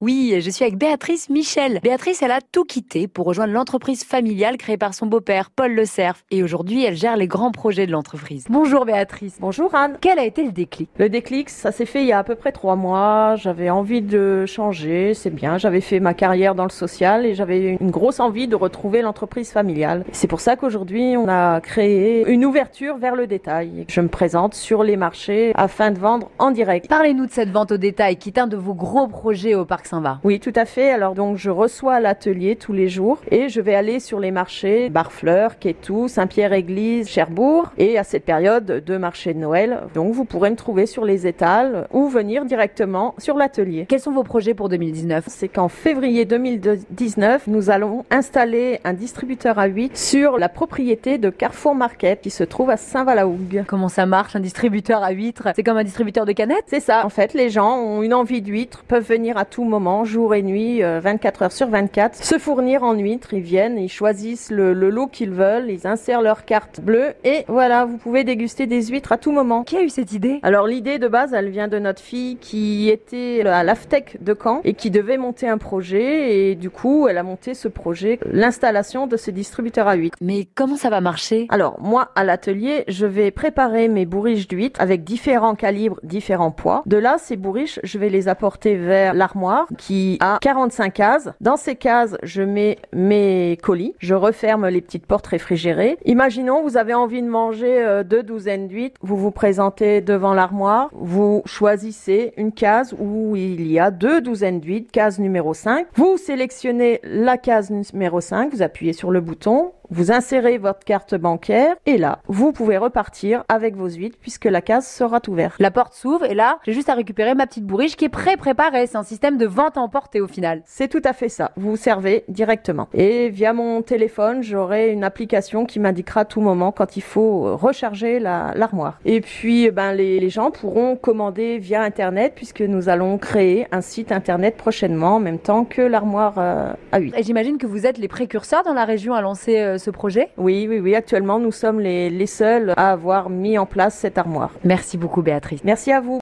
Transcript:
Oui, je suis avec Béatrice Michel. Béatrice, elle a tout quitté pour rejoindre l'entreprise familiale créée par son beau-père, Paul Le Cerf. Et aujourd'hui, elle gère les grands projets de l'entreprise. Bonjour Béatrice. Bonjour Anne. Quel a été le déclic? Le déclic, ça s'est fait il y a à peu près trois mois. J'avais envie de changer, c'est bien. J'avais fait ma carrière dans le social et j'avais une grosse envie de retrouver l'entreprise familiale. C'est pour ça qu'aujourd'hui, on a créé une ouverture vers le détail. Je me présente sur les marchés afin de vendre en direct. Parlez-nous de cette vente au détail qui est un de vos gros projets au Parc Saint-Va. Oui, tout à fait. Alors donc je reçois l'atelier tous les jours et je vais aller sur les marchés Barfleur, Quétou, Saint-Pierre-Église, Cherbourg et à cette période de marché de Noël. Donc vous pourrez me trouver sur les étals ou venir directement sur l'atelier. Quels sont vos projets pour 2019 C'est qu'en février 2019, nous allons installer un distributeur à 8 sur la propriété de Carrefour Market qui se trouve à Saint-Valahougue. Comment ça marche un distributeur à huîtres? C'est comme un distributeur de canettes? C'est ça. En fait, les gens ont une envie d'huîtres, peuvent venir à tout moment, jour et nuit, 24 euh, heures sur 24, se fournir en huîtres. Ils viennent, ils choisissent le, le lot qu'ils veulent, ils insèrent leur carte bleue et voilà, vous pouvez déguster des huîtres à tout moment. Qui a eu cette idée? Alors l'idée de base, elle vient de notre fille qui était à l'AFTEC de Caen et qui devait monter un projet et du coup, elle a monté ce projet, l'installation de ce distributeur à huîtres. Mais comment ça va marcher? Alors moi, à l'atelier, je vais préparer mes bourriches d'huîtres avec différents calibres, différents poids. De là, ces bourriches, je vais les apporter vers l'armoire qui a 45 cases. Dans ces cases, je mets mes colis. Je referme les petites portes réfrigérées. Imaginons, vous avez envie de manger euh, deux douzaines d'huîtres. Vous vous présentez devant l'armoire. Vous choisissez une case où il y a deux douzaines d'huîtres, case numéro 5. Vous sélectionnez la case numéro 5. Vous appuyez sur le bouton. Vous insérez votre carte bancaire et là, vous pouvez repartir avec vos huîtres puisque la case sera ouverte. La porte s'ouvre et là, j'ai juste à récupérer ma petite bourriche qui est pré-préparée. C'est un système de vente emportée au final. C'est tout à fait ça. Vous servez directement. Et via mon téléphone, j'aurai une application qui m'indiquera à tout moment quand il faut recharger l'armoire. et puis, ben, les, les gens pourront commander via Internet puisque nous allons créer un site Internet prochainement en même temps que l'armoire euh, à huîtres. Et j'imagine que vous êtes les précurseurs dans la région à lancer euh, ce projet Oui, oui, oui. Actuellement, nous sommes les, les seuls à avoir mis en place cette armoire. Merci beaucoup, Béatrice. Merci à vous.